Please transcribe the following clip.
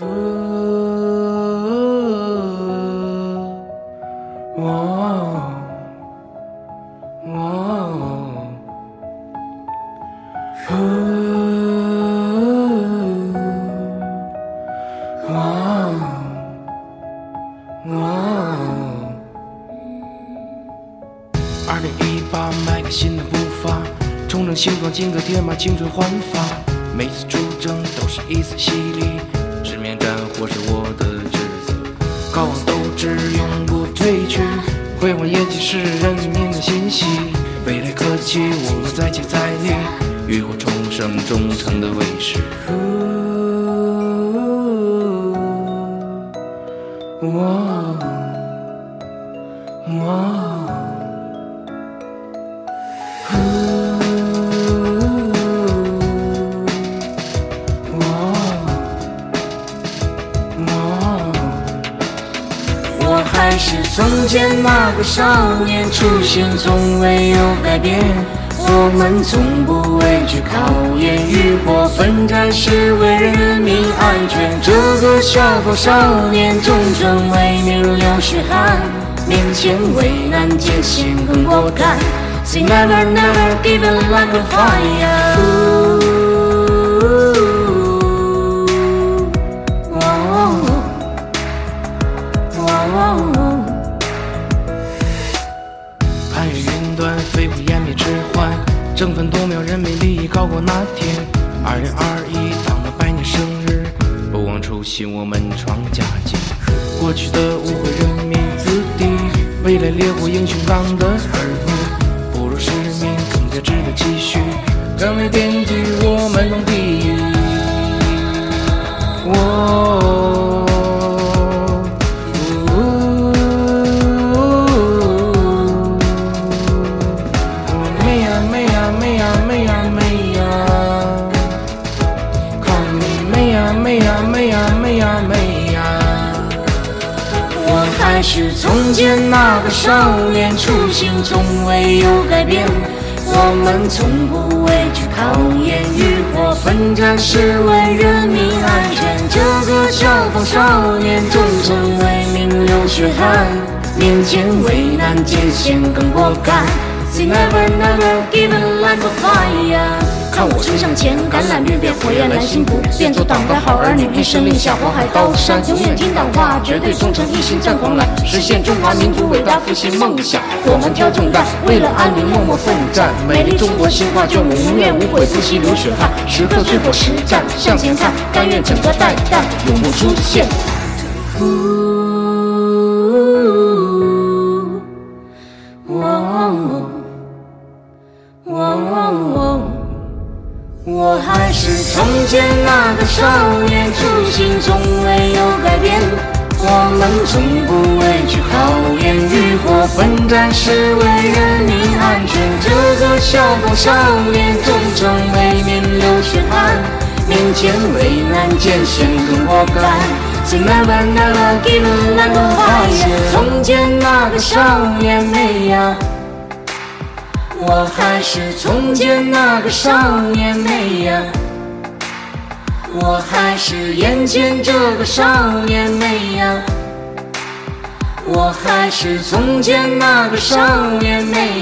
呜哦哦呜哦哦二零一八，迈开新的步伐，重整形状，金戈铁马，青春焕发。每次出征都是一次洗礼，我们再接再厉，浴火重生，忠诚的卫士。哇还是从前那个少年，初心从未有改变。我们从不畏惧考验，浴火奋战是为人民安全。这个消防少年，忠诚为民流血汗，面前危难艰险更果敢。Say never never give up like a fire. 云端，飞过湮灭之环，争分夺秒，人民利益高过那天。二零二一，党的百年生日，不忘初心，我们创佳绩。过去的无悔，人民子弟，未来烈火英雄党的儿女，不辱使命，更加值得期许。敢为边际，我们能第一。哦。是从前那个少年，初心从未有改变。我们从不畏惧考验，浴火奋战是为人民安全。这个消防少年，忠诚为民流血汗，面前危难艰险更果敢。Say never never give up like a fire。看我冲向前，橄榄绿变火焰蓝心不变，做党的好儿女，一声令下火海高山，永远听党话，绝对忠诚，一心战狂澜，实现中华民族伟大复兴梦想。我们挑重担，为了安宁默默奋战，美丽中国新画卷，无怨无悔，不惜流血汗，时刻最后实战，向前看，甘愿整个带弹，永不出现。我还是从前那个少年，初心从未有改变。我们从不畏惧考验，浴火奋战是为人民安全。这个消防少年，忠诚为民流血汗，面前危难艰险更果敢。Say never never give up。从前那个少年没呀。我还是从前那个少年没呀，我还是眼前这个少年没呀，我还是从前那个少年没。